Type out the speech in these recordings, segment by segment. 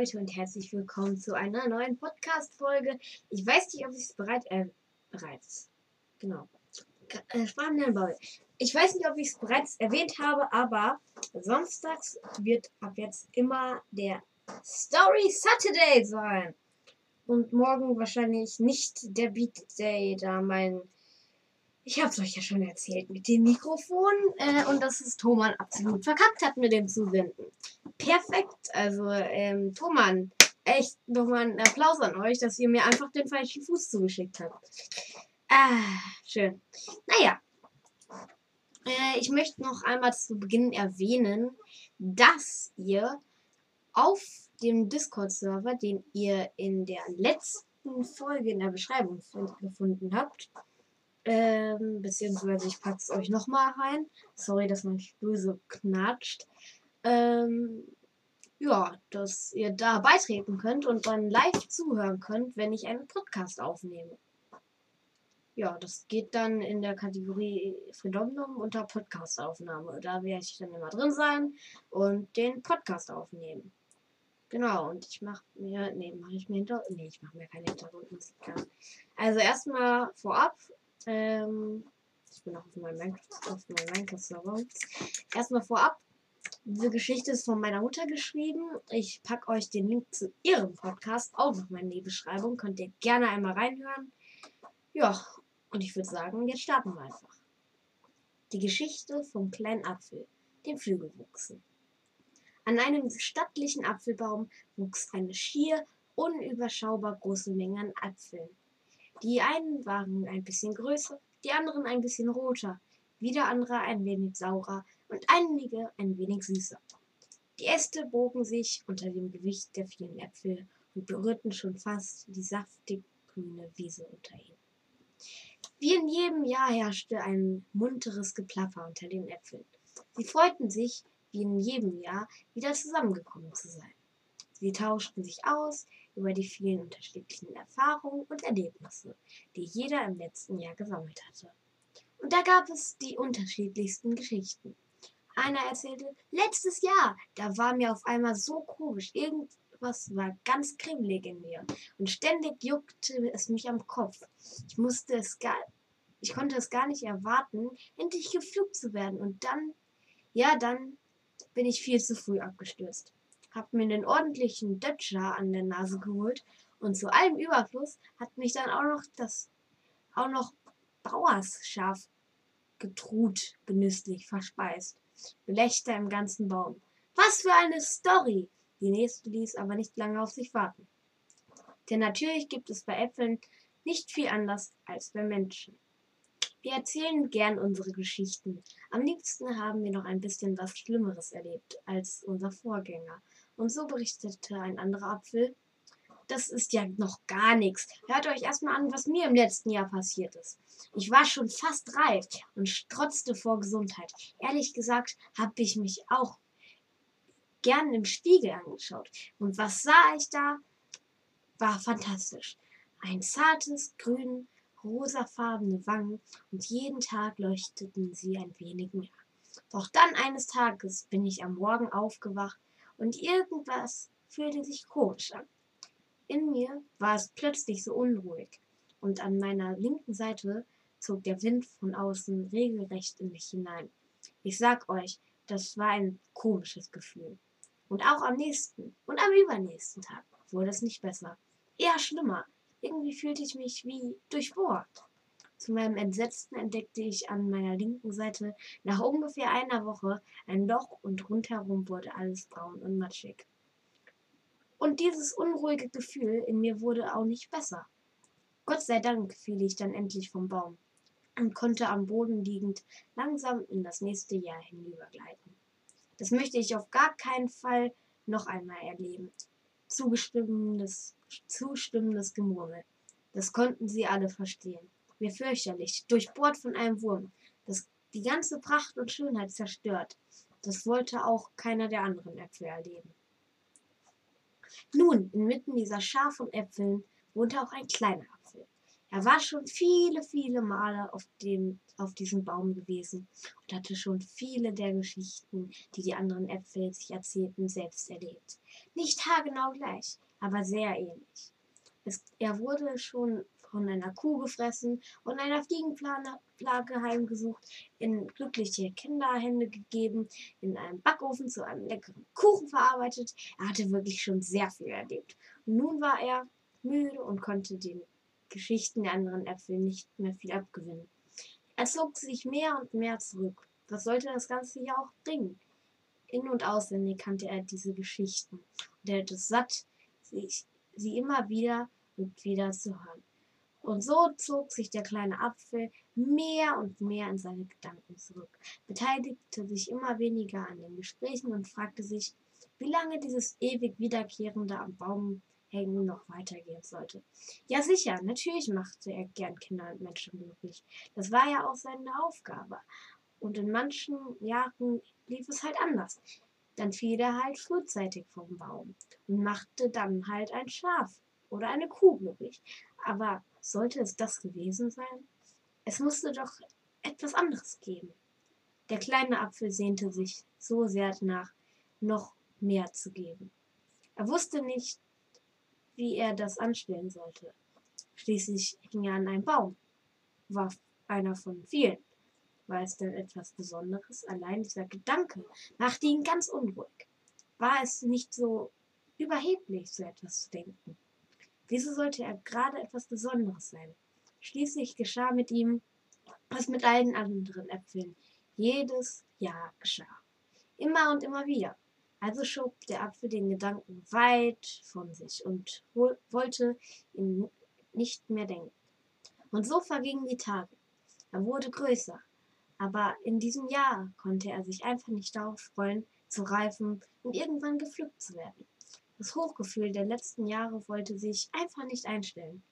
Leute und herzlich willkommen zu einer neuen Podcast-Folge. Ich weiß nicht, ob ich es bereit, äh, bereits, genau, äh, Ich weiß nicht, ob ich es bereits erwähnt habe, aber samstags wird ab jetzt immer der Story Saturday sein. Und morgen wahrscheinlich nicht der Beat Day, da mein ich habe es euch ja schon erzählt mit dem Mikrofon äh, und dass es Thoman absolut verkackt hat mit dem Zusenden. Perfekt. Also, ähm, Thoman, echt nochmal einen Applaus an euch, dass ihr mir einfach den falschen Fuß zugeschickt habt. Ah, schön. Naja. Äh, ich möchte noch einmal zu Beginn erwähnen, dass ihr auf dem Discord-Server, den ihr in der letzten Folge in der Beschreibung gefunden habt, ähm, beziehungsweise ich packe es euch nochmal rein. Sorry, dass man böse knatscht. Ähm, ja, dass ihr da beitreten könnt und dann live zuhören könnt, wenn ich einen Podcast aufnehme. Ja, das geht dann in der Kategorie Fredomnum unter Podcastaufnahme. Da werde ich dann immer drin sein und den Podcast aufnehmen. Genau, und ich mache mir, nee, mache ich mir hinter, nee, ich mache mir keine Hintergrundmusik. Also erstmal vorab, ähm, ich bin auch auf meinem Minecraft-Server. Erstmal vorab, diese Geschichte ist von meiner Mutter geschrieben. Ich packe euch den Link zu ihrem Podcast auch noch mal in die Beschreibung. Könnt ihr gerne einmal reinhören. Ja, und ich würde sagen, jetzt starten wir einfach. Die Geschichte vom kleinen Apfel, dem Flügelwuchsen. An einem stattlichen Apfelbaum wuchs eine schier unüberschaubar große Menge an Apfeln. Die einen waren ein bisschen größer, die anderen ein bisschen roter, wieder andere ein wenig saurer und einige ein wenig süßer. Die Äste bogen sich unter dem Gewicht der vielen Äpfel und berührten schon fast die saftig grüne Wiese unter ihnen. Wie in jedem Jahr herrschte ein munteres Geplapper unter den Äpfeln. Sie freuten sich, wie in jedem Jahr, wieder zusammengekommen zu sein. Sie tauschten sich aus über die vielen unterschiedlichen Erfahrungen und Erlebnisse, die jeder im letzten Jahr gesammelt hatte. Und da gab es die unterschiedlichsten Geschichten. Einer erzählte, letztes Jahr, da war mir auf einmal so komisch, irgendwas war ganz kribbelig in mir und ständig juckte es mich am Kopf. Ich musste es gar, ich konnte es gar nicht erwarten, endlich geflugt zu werden und dann, ja, dann bin ich viel zu früh abgestürzt hab mir den ordentlichen Dötscher an der Nase geholt und zu allem Überfluss hat mich dann auch noch das auch noch Bauersschaf getrut genüsslich verspeist. Gelächter im ganzen Baum. Was für eine Story! Die nächste ließ aber nicht lange auf sich warten. Denn natürlich gibt es bei Äpfeln nicht viel anders als bei Menschen. Wir erzählen gern unsere Geschichten. Am liebsten haben wir noch ein bisschen was Schlimmeres erlebt als unser Vorgänger. Und so berichtete ein anderer Apfel, das ist ja noch gar nichts. Hört euch erstmal an, was mir im letzten Jahr passiert ist. Ich war schon fast reif und strotzte vor Gesundheit. Ehrlich gesagt habe ich mich auch gern im Spiegel angeschaut. Und was sah ich da? War fantastisch. Ein zartes, grün, rosafarbene Wangen und jeden Tag leuchteten sie ein wenig mehr. Doch dann eines Tages bin ich am Morgen aufgewacht und irgendwas fühlte sich komisch an. In mir war es plötzlich so unruhig und an meiner linken Seite zog der Wind von außen regelrecht in mich hinein. Ich sag euch, das war ein komisches Gefühl. Und auch am nächsten und am übernächsten Tag wurde es nicht besser. Eher schlimmer. Irgendwie fühlte ich mich wie durchbohrt. Zu meinem Entsetzen entdeckte ich an meiner linken Seite nach ungefähr einer Woche ein Loch und rundherum wurde alles braun und matschig. Und dieses unruhige Gefühl in mir wurde auch nicht besser. Gott sei Dank fiel ich dann endlich vom Baum und konnte am Boden liegend langsam in das nächste Jahr hinübergleiten. Das möchte ich auf gar keinen Fall noch einmal erleben. Zugestimmendes, zustimmendes Gemurmel. Das konnten sie alle verstehen mir fürchterlich, durchbohrt von einem Wurm, das die ganze Pracht und Schönheit zerstört. Das wollte auch keiner der anderen Äpfel erleben. Nun, inmitten dieser Schar von Äpfeln wohnte auch ein kleiner Apfel. Er war schon viele, viele Male auf, dem, auf diesem Baum gewesen und hatte schon viele der Geschichten, die die anderen Äpfel sich erzählten, selbst erlebt. Nicht haargenau gleich, aber sehr ähnlich. Es, er wurde schon von einer Kuh gefressen und einer Fliegenplage heimgesucht, in glückliche Kinderhände gegeben, in einem Backofen zu einem leckeren Kuchen verarbeitet. Er hatte wirklich schon sehr viel erlebt. Und nun war er müde und konnte den Geschichten der anderen Äpfel nicht mehr viel abgewinnen. Er zog sich mehr und mehr zurück. Was sollte das Ganze ja auch bringen? In- und auswendig kannte er diese Geschichten und er hatte es satt, sich, sie immer wieder und wieder zu hören. Und so zog sich der kleine Apfel mehr und mehr in seine Gedanken zurück, beteiligte sich immer weniger an den Gesprächen und fragte sich, wie lange dieses ewig wiederkehrende am Baum hängen noch weitergehen sollte. Ja sicher, natürlich machte er gern Kinder und Menschen glücklich. Das war ja auch seine Aufgabe. Und in manchen Jahren lief es halt anders. Dann fiel er halt frühzeitig vom Baum und machte dann halt ein Schaf oder eine Kuh glücklich. Aber sollte es das gewesen sein? Es musste doch etwas anderes geben. Der kleine Apfel sehnte sich so sehr danach, noch mehr zu geben. Er wusste nicht, wie er das anstellen sollte. Schließlich hing er an einem Baum, war einer von vielen. War es denn etwas Besonderes? Allein dieser Gedanke machte ihn ganz unruhig. War es nicht so überheblich, so etwas zu denken? Wieso sollte er gerade etwas Besonderes sein? Schließlich geschah mit ihm, was mit allen anderen Äpfeln jedes Jahr geschah. Immer und immer wieder. Also schob der Apfel den Gedanken weit von sich und wollte ihn nicht mehr denken. Und so vergingen die Tage. Er wurde größer, aber in diesem Jahr konnte er sich einfach nicht darauf freuen, zu reifen und irgendwann gepflückt zu werden. Das Hochgefühl der letzten Jahre wollte sich einfach nicht einstellen.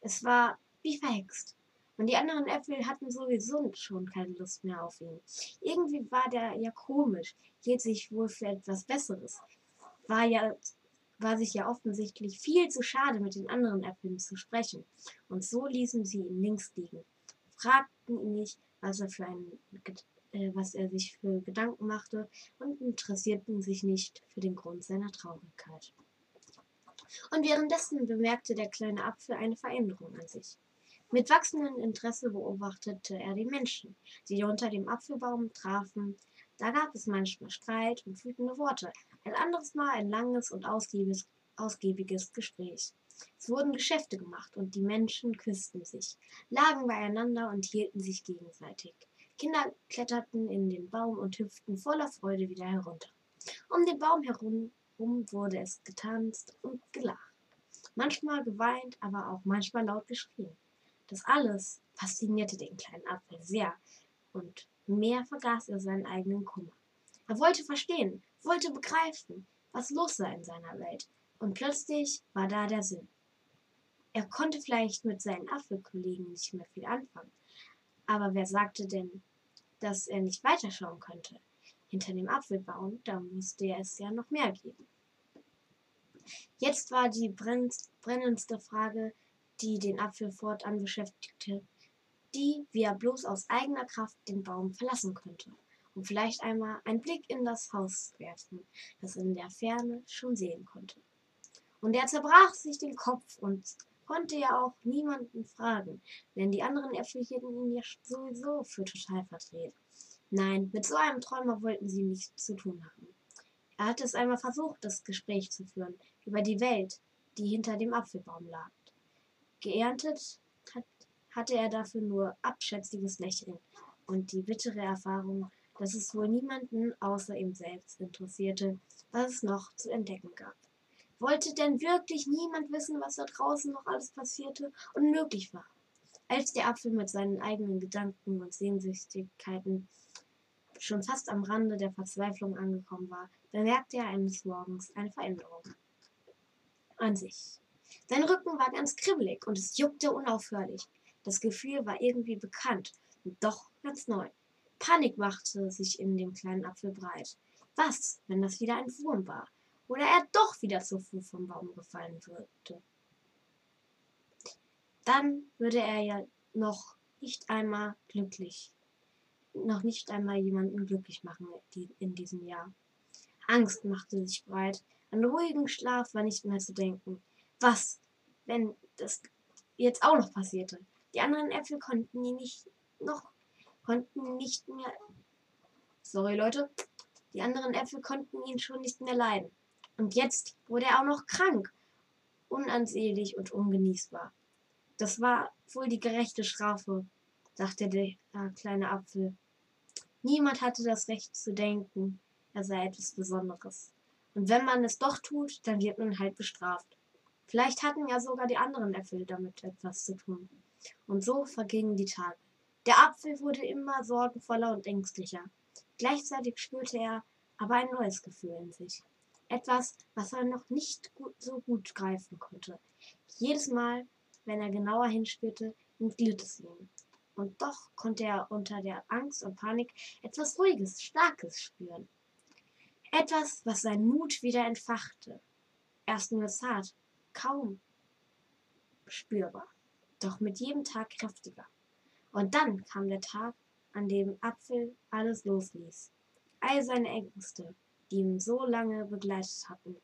Es war wie verhext. Und die anderen Äpfel hatten sowieso schon keine Lust mehr auf ihn. Irgendwie war der ja komisch, hielt sich wohl für etwas Besseres. War ja war sich ja offensichtlich viel zu schade, mit den anderen Äpfeln zu sprechen. Und so ließen sie ihn links liegen, fragten ihn nicht, was er für ein äh, was er sich für Gedanken machte und interessierten sich nicht für den Grund seiner Traurigkeit. Und währenddessen bemerkte der kleine Apfel eine Veränderung an sich. Mit wachsendem Interesse beobachtete er die Menschen, die unter dem Apfelbaum trafen. Da gab es manchmal Streit und wütende Worte, ein anderes Mal ein langes und ausgiebiges, ausgiebiges Gespräch. Es wurden Geschäfte gemacht und die Menschen küssten sich, lagen beieinander und hielten sich gegenseitig. Kinder kletterten in den Baum und hüpften voller Freude wieder herunter. Um den Baum herum wurde es getanzt und gelacht. Manchmal geweint, aber auch manchmal laut geschrien. Das alles faszinierte den kleinen Apfel sehr und mehr vergaß er seinen eigenen Kummer. Er wollte verstehen, wollte begreifen, was los sei in seiner Welt. Und plötzlich war da der Sinn. Er konnte vielleicht mit seinen Apfelkollegen nicht mehr viel anfangen, aber wer sagte denn, dass er nicht weiterschauen könnte? Hinter dem Apfelbaum, da musste es ja noch mehr geben. Jetzt war die brennendste Frage, die den Apfel fortan beschäftigte, die, wie er bloß aus eigener Kraft den Baum verlassen könnte und vielleicht einmal einen Blick in das Haus werfen, das in der Ferne schon sehen konnte. Und er zerbrach sich den Kopf und konnte ja auch niemanden fragen, denn die anderen Äpfel hielten ihn ja sowieso für total verdreht. Nein, mit so einem Träumer wollten sie nichts zu tun haben. Er hatte es einmal versucht, das Gespräch zu führen über die Welt, die hinter dem Apfelbaum lag. Geerntet hat, hatte er dafür nur abschätziges Lächeln und die bittere Erfahrung, dass es wohl niemanden außer ihm selbst interessierte, was es noch zu entdecken gab. Wollte denn wirklich niemand wissen, was da draußen noch alles passierte und möglich war? Als der Apfel mit seinen eigenen Gedanken und Sehnsüchtigkeiten schon fast am Rande der Verzweiflung angekommen war, bemerkte er eines Morgens eine Veränderung an sich. Sein Rücken war ganz kribbelig und es juckte unaufhörlich. Das Gefühl war irgendwie bekannt und doch ganz neu. Panik machte sich in dem kleinen Apfel breit. Was, wenn das wieder ein Wurm war? Oder er doch wieder zu früh vom Baum gefallen würde. dann würde er ja noch nicht einmal glücklich, noch nicht einmal jemanden glücklich machen in diesem Jahr. Angst machte sich breit, an ruhigen Schlaf war nicht mehr zu denken. Was, wenn das jetzt auch noch passierte? Die anderen Äpfel konnten ihn nicht noch, konnten nicht mehr, sorry Leute, die anderen Äpfel konnten ihn schon nicht mehr leiden. Und jetzt wurde er auch noch krank, unansehlich und ungenießbar. Das war wohl die gerechte Strafe, dachte der kleine Apfel. Niemand hatte das Recht zu denken, er sei etwas Besonderes. Und wenn man es doch tut, dann wird man halt bestraft. Vielleicht hatten ja sogar die anderen Äpfel damit etwas zu tun. Und so vergingen die Tage. Der Apfel wurde immer sorgenvoller und ängstlicher. Gleichzeitig spürte er aber ein neues Gefühl in sich. Etwas, was er noch nicht gut, so gut greifen konnte. Jedes Mal, wenn er genauer hinspürte, entglitt es ihm. Und doch konnte er unter der Angst und Panik etwas Ruhiges, Starkes spüren. Etwas, was seinen Mut wieder entfachte. Erst nur zart, kaum spürbar, doch mit jedem Tag kräftiger. Und dann kam der Tag, an dem Apfel alles losließ. All seine Ängste, die ihn so lange begleitet hatten,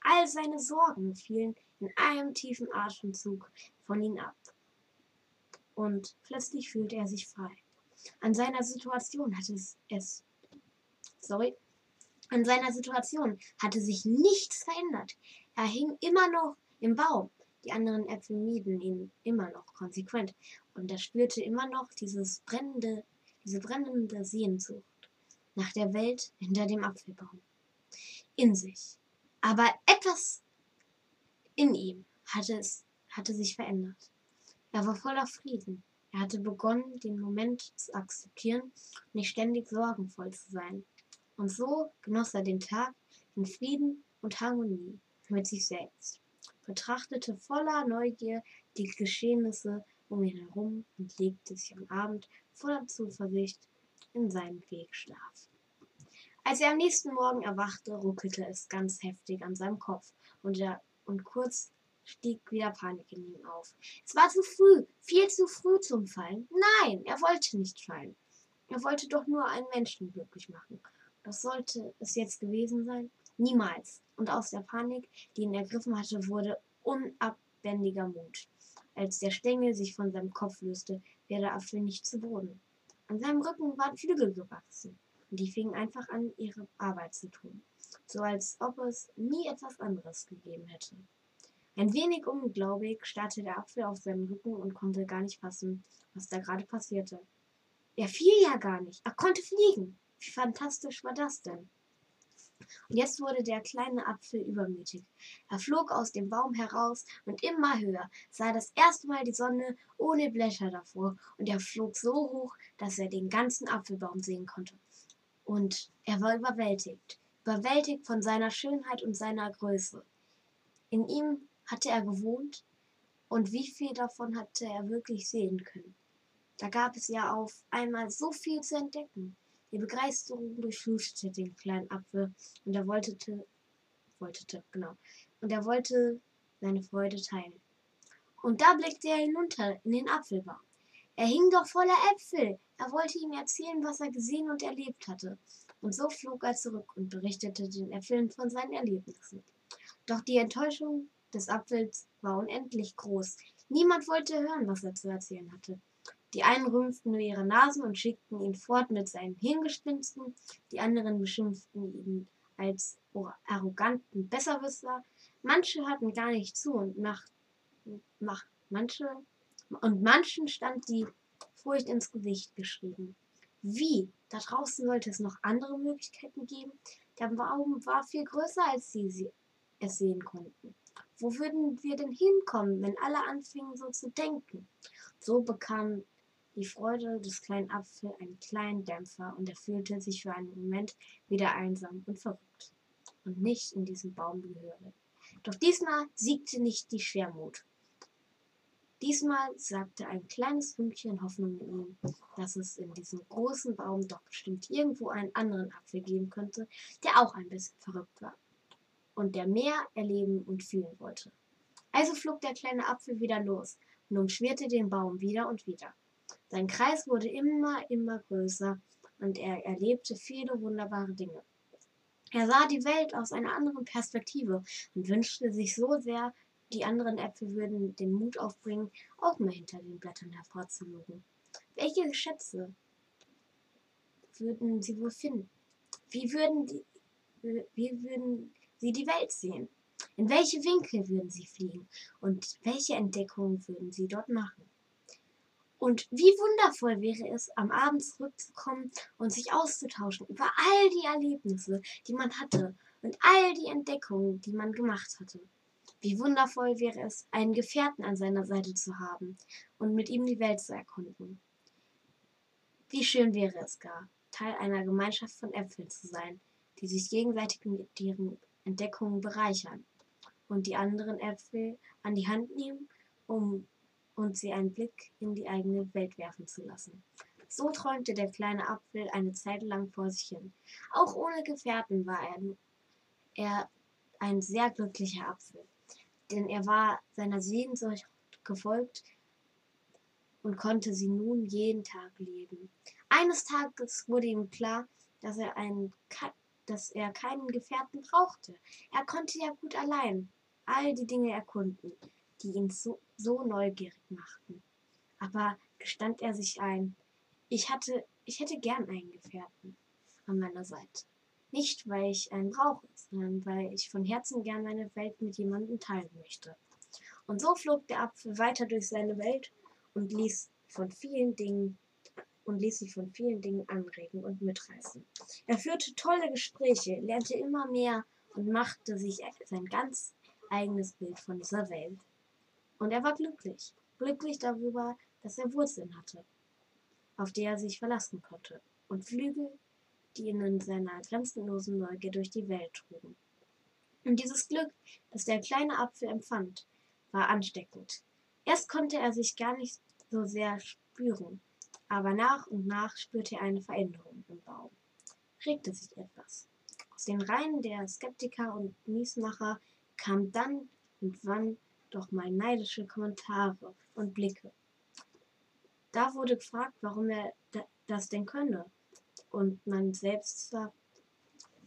all seine Sorgen fielen in einem tiefen Atemzug von ihm ab und plötzlich fühlte er sich frei. An seiner Situation hatte es, sorry, an seiner Situation hatte sich nichts verändert. Er hing immer noch im Baum. Die anderen Äpfel mieden ihn immer noch konsequent und er spürte immer noch dieses brennende, diese brennende Sehnsucht nach der Welt hinter dem Apfelbaum. In sich. Aber etwas in ihm hatte, es, hatte sich verändert. Er war voller Frieden. Er hatte begonnen, den Moment zu akzeptieren und nicht ständig sorgenvoll zu sein. Und so genoss er den Tag in Frieden und Harmonie mit sich selbst, betrachtete voller Neugier die Geschehnisse um ihn herum und legte sich am Abend voller Zuversicht in seinen Wegschlaf. Als er am nächsten Morgen erwachte, ruckelte es ganz heftig an seinem Kopf und, er, und kurz stieg wieder Panik in ihm auf. Es war zu früh, viel zu früh zum Fallen. Nein, er wollte nicht fallen. Er wollte doch nur einen Menschen glücklich machen. Das sollte es jetzt gewesen sein? Niemals. Und aus der Panik, die ihn ergriffen hatte, wurde unabwendiger Mut. Als der Stängel sich von seinem Kopf löste, wäre der Apfel nicht zu Boden. An seinem Rücken waren Flügel gewachsen, und die fingen einfach an, ihre Arbeit zu tun, so als ob es nie etwas anderes gegeben hätte. Ein wenig ungläubig starrte der Apfel auf seinem Rücken und konnte gar nicht fassen, was da gerade passierte. Er fiel ja gar nicht. Er konnte fliegen. Wie fantastisch war das denn? Und jetzt wurde der kleine Apfel übermütig. Er flog aus dem Baum heraus und immer höher, sah das erste Mal die Sonne ohne Blätter davor, und er flog so hoch, dass er den ganzen Apfelbaum sehen konnte. Und er war überwältigt, überwältigt von seiner Schönheit und seiner Größe. In ihm hatte er gewohnt und wie viel davon hatte er wirklich sehen können. Da gab es ja auf einmal so viel zu entdecken. Die Begeisterung durchflutete den kleinen Apfel und er wollte, wollte, genau, und er wollte seine Freude teilen. Und da blickte er hinunter in den Apfelbaum. Er hing doch voller Äpfel. Er wollte ihm erzählen, was er gesehen und erlebt hatte. Und so flog er zurück und berichtete den Äpfeln von seinen Erlebnissen. Doch die Enttäuschung des Apfels war unendlich groß. Niemand wollte hören, was er zu erzählen hatte. Die einen rümpften nur ihre Nasen und schickten ihn fort mit seinen Hirngespinsten, die anderen beschimpften ihn als arroganten Besserwisser. Manche hatten gar nicht zu und nach, nach manche und manchen stand die Furcht ins Gesicht geschrieben. Wie? Da draußen sollte es noch andere Möglichkeiten geben. Der Baum war viel größer, als sie, sie es sehen konnten. Wo würden wir denn hinkommen, wenn alle anfingen so zu denken? So bekam die Freude des kleinen Apfel einen kleinen Dämpfer und er fühlte sich für einen Moment wieder einsam und verrückt und nicht in diesem Baum gehöre. Doch diesmal siegte nicht die Schwermut. Diesmal sagte ein kleines Fünkchen Hoffnung in ihm, dass es in diesem großen Baum doch bestimmt irgendwo einen anderen Apfel geben könnte, der auch ein bisschen verrückt war und der mehr erleben und fühlen wollte. Also flog der kleine Apfel wieder los und umschwirrte den Baum wieder und wieder. Sein Kreis wurde immer, immer größer und er erlebte viele wunderbare Dinge. Er sah die Welt aus einer anderen Perspektive und wünschte sich so sehr, die anderen Äpfel würden den Mut aufbringen, auch mal hinter den Blättern hervorzulugen. Welche Schätze würden sie wohl finden? Wie würden, die, wie würden sie die Welt sehen? In welche Winkel würden sie fliegen? Und welche Entdeckungen würden sie dort machen? Und wie wundervoll wäre es, am Abend zurückzukommen und sich auszutauschen über all die Erlebnisse, die man hatte und all die Entdeckungen, die man gemacht hatte. Wie wundervoll wäre es, einen Gefährten an seiner Seite zu haben und mit ihm die Welt zu erkunden. Wie schön wäre es gar, Teil einer Gemeinschaft von Äpfeln zu sein, die sich gegenseitig mit ihren Entdeckungen bereichern und die anderen Äpfel an die Hand nehmen, um und sie einen Blick in die eigene Welt werfen zu lassen. So träumte der kleine Apfel eine Zeit lang vor sich hin. Auch ohne Gefährten war er, er ein sehr glücklicher Apfel, denn er war seiner Sehnsucht gefolgt und konnte sie nun jeden Tag leben. Eines Tages wurde ihm klar, dass er, einen, dass er keinen Gefährten brauchte. Er konnte ja gut allein all die Dinge erkunden, die ihn so, so neugierig machten. Aber gestand er sich ein, ich hatte, ich hätte gern einen Gefährten an meiner Seite. Nicht, weil ich einen brauche, sondern weil ich von Herzen gern meine Welt mit jemandem teilen möchte. Und so flog der Apfel weiter durch seine Welt und ließ von vielen Dingen und ließ sich von vielen Dingen anregen und mitreißen. Er führte tolle Gespräche, lernte immer mehr und machte sich sein ganz eigenes Bild von dieser Welt. Und er war glücklich. Glücklich darüber, dass er Wurzeln hatte, auf die er sich verlassen konnte. Und Flügel, die ihn in seiner grenzenlosen Neugier durch die Welt trugen. Und dieses Glück, das der kleine Apfel empfand, war ansteckend. Erst konnte er sich gar nicht so sehr spüren, aber nach und nach spürte er eine Veränderung im Baum. Regte sich etwas. Aus den Reihen der Skeptiker und Miesmacher kam dann und wann doch mal neidische Kommentare und Blicke. Da wurde gefragt, warum er das denn könne. Und man selbst zwar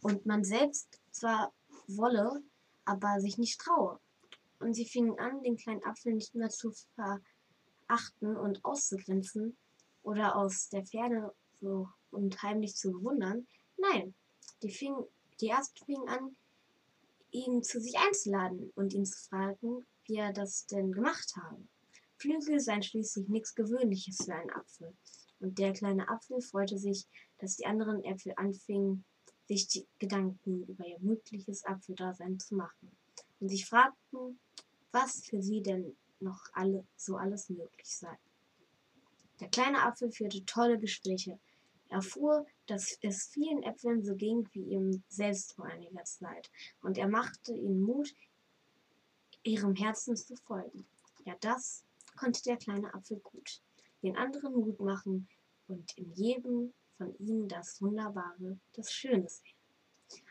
und man selbst zwar wolle, aber sich nicht traue. Und sie fingen an, den kleinen Apfel nicht mehr zu verachten und auszugrenzen oder aus der Ferne so und heimlich zu bewundern. Nein, die, fing, die erst fingen an, ihn zu sich einzuladen und ihn zu fragen, wie er das denn gemacht habe. Flügel seien schließlich nichts Gewöhnliches für einen Apfel. Und der kleine Apfel freute sich, dass die anderen Äpfel anfingen, sich die Gedanken über ihr mögliches Apfeldasein zu machen und sich fragten, was für sie denn noch alle, so alles möglich sei. Der kleine Apfel führte tolle Gespräche. Er erfuhr, dass es vielen Äpfeln so ging wie ihm selbst vor einiger Zeit, und er machte ihnen Mut, ihrem Herzen zu folgen. Ja, das konnte der kleine Apfel gut. Den anderen Mut machen und in jedem von ihnen das Wunderbare, das Schöne sehen.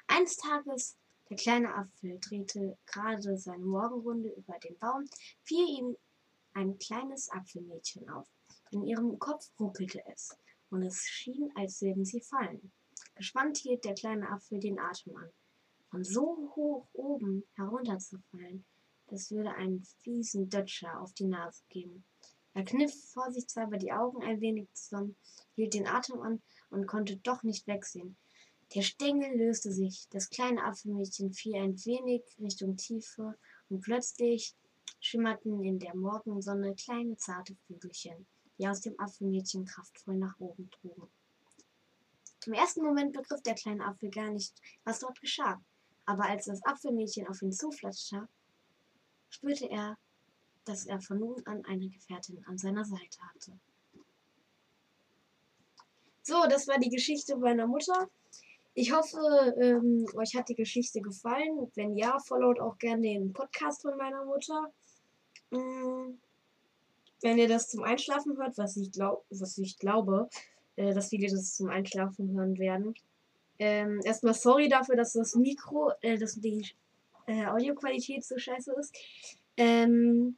Eines Tages, der kleine Apfel drehte gerade seine Morgenrunde über den Baum, fiel ihm ein kleines Apfelmädchen auf. In ihrem Kopf ruckelte es, und es schien, als würden sie fallen. Gespannt hielt der kleine Apfel den Atem an. Von so hoch oben herunterzufallen, das würde einen fiesen Dötscher auf die Nase geben. Er kniff vorsichtshalber die Augen ein wenig zusammen, hielt den Atem an und konnte doch nicht wegsehen. Der Stängel löste sich, das kleine Apfelmädchen fiel ein wenig Richtung Tiefe und plötzlich schimmerten in der Morgensonne kleine zarte Flügelchen, die aus dem Apfelmädchen kraftvoll nach oben trugen. Im ersten Moment begriff der kleine Apfel gar nicht, was dort geschah, aber als das Apfelmädchen auf ihn zuflatschte, spürte er, dass er von nun an eine Gefährtin an seiner Seite hatte. So, das war die Geschichte meiner Mutter. Ich hoffe, ähm, euch hat die Geschichte gefallen. Wenn ja, followt auch gerne den Podcast von meiner Mutter. Ähm, wenn ihr das zum Einschlafen hört, was ich, glaub, was ich glaube, äh, dass viele das zum Einschlafen hören werden. Ähm, erstmal sorry dafür, dass das Mikro, äh, dass die äh, Audioqualität so scheiße ist. Ähm,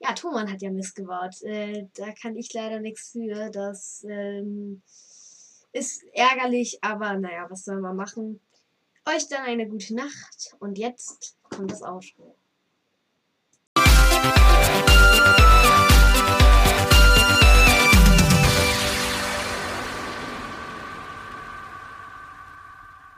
Ja, Thomann hat ja Mist gebaut. Äh, da kann ich leider nichts für. Das ähm, ist ärgerlich, aber naja, was soll man machen? Euch dann eine gute Nacht und jetzt kommt das Outro.